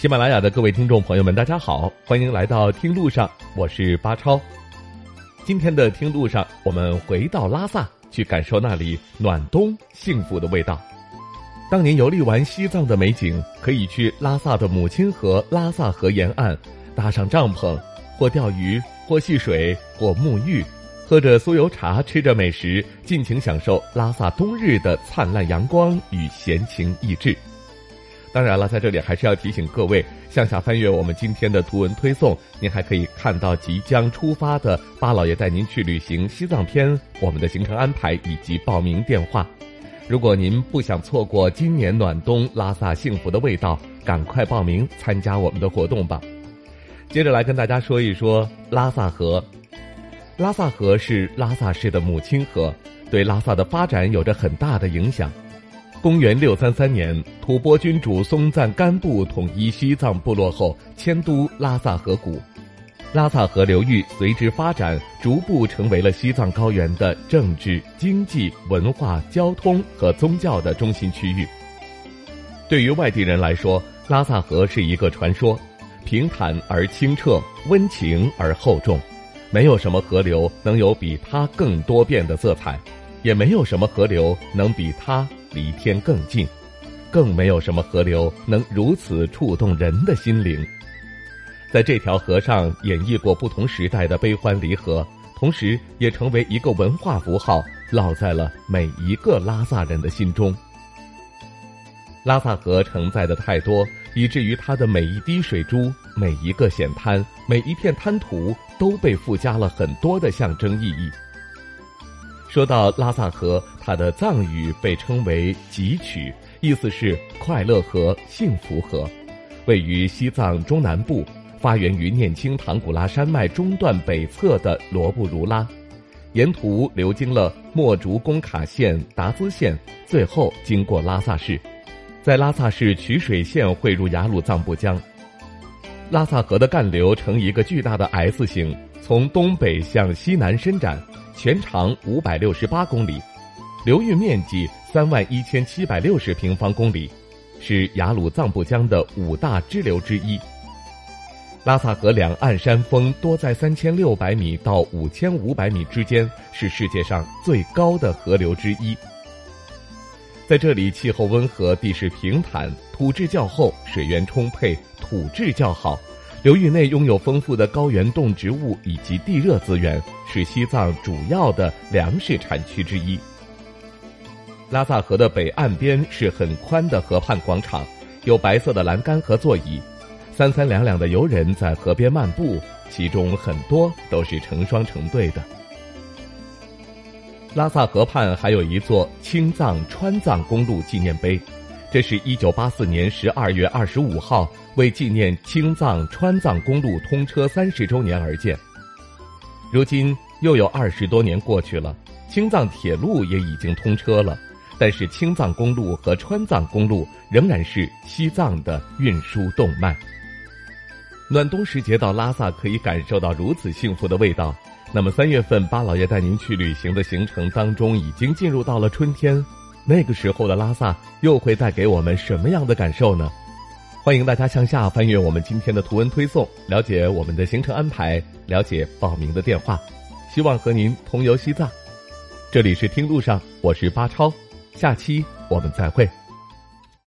喜马拉雅的各位听众朋友们，大家好，欢迎来到听路上，我是巴超。今天的听路上，我们回到拉萨，去感受那里暖冬幸福的味道。当您游历完西藏的美景，可以去拉萨的母亲河拉萨河沿岸，搭上帐篷，或钓鱼，或戏水，或沐浴，喝着酥油茶，吃着美食，尽情享受拉萨冬日的灿烂阳光与闲情逸致。当然了，在这里还是要提醒各位，向下翻阅我们今天的图文推送，您还可以看到即将出发的巴老爷带您去旅行西藏篇，我们的行程安排以及报名电话。如果您不想错过今年暖冬拉萨幸福的味道，赶快报名参加我们的活动吧。接着来跟大家说一说拉萨河。拉萨河是拉萨市的母亲河，对拉萨的发展有着很大的影响。公元六三三年，吐蕃君主松赞干布统一西藏部落后，迁都拉萨河谷，拉萨河流域随之发展，逐步成为了西藏高原的政治、经济、文化、交通和宗教的中心区域。对于外地人来说，拉萨河是一个传说，平坦而清澈，温情而厚重，没有什么河流能有比它更多变的色彩，也没有什么河流能比它。离天更近，更没有什么河流能如此触动人的心灵。在这条河上演绎过不同时代的悲欢离合，同时也成为一个文化符号，烙在了每一个拉萨人的心中。拉萨河承载的太多，以至于它的每一滴水珠、每一个险滩、每一片滩涂，都被附加了很多的象征意义。说到拉萨河，它的藏语被称为“吉曲”，意思是快乐河、幸福河，位于西藏中南部，发源于念青唐古拉山脉中段北侧的罗布如拉，沿途流经了墨竹工卡县、达孜县，最后经过拉萨市，在拉萨市曲水县汇入雅鲁藏布江。拉萨河的干流呈一个巨大的 S 形，从东北向西南伸展。全长五百六十八公里，流域面积三万一千七百六十平方公里，是雅鲁藏布江的五大支流之一。拉萨河两岸山峰多在三千六百米到五千五百米之间，是世界上最高的河流之一。在这里，气候温和，地势平坦，土质较厚，水源充沛，土质较好。流域内拥有丰富的高原动植物以及地热资源，是西藏主要的粮食产区之一。拉萨河的北岸边是很宽的河畔广场，有白色的栏杆和座椅，三三两两的游人在河边漫步，其中很多都是成双成对的。拉萨河畔还有一座青藏川藏公路纪念碑。这是一九八四年十二月二十五号，为纪念青藏川藏公路通车三十周年而建。如今又有二十多年过去了，青藏铁路也已经通车了，但是青藏公路和川藏公路仍然是西藏的运输动脉。暖冬时节到拉萨可以感受到如此幸福的味道。那么三月份巴老爷带您去旅行的行程当中，已经进入到了春天。那个时候的拉萨又会带给我们什么样的感受呢？欢迎大家向下翻阅我们今天的图文推送，了解我们的行程安排，了解报名的电话。希望和您同游西藏。这里是听路上，我是巴超，下期我们再会。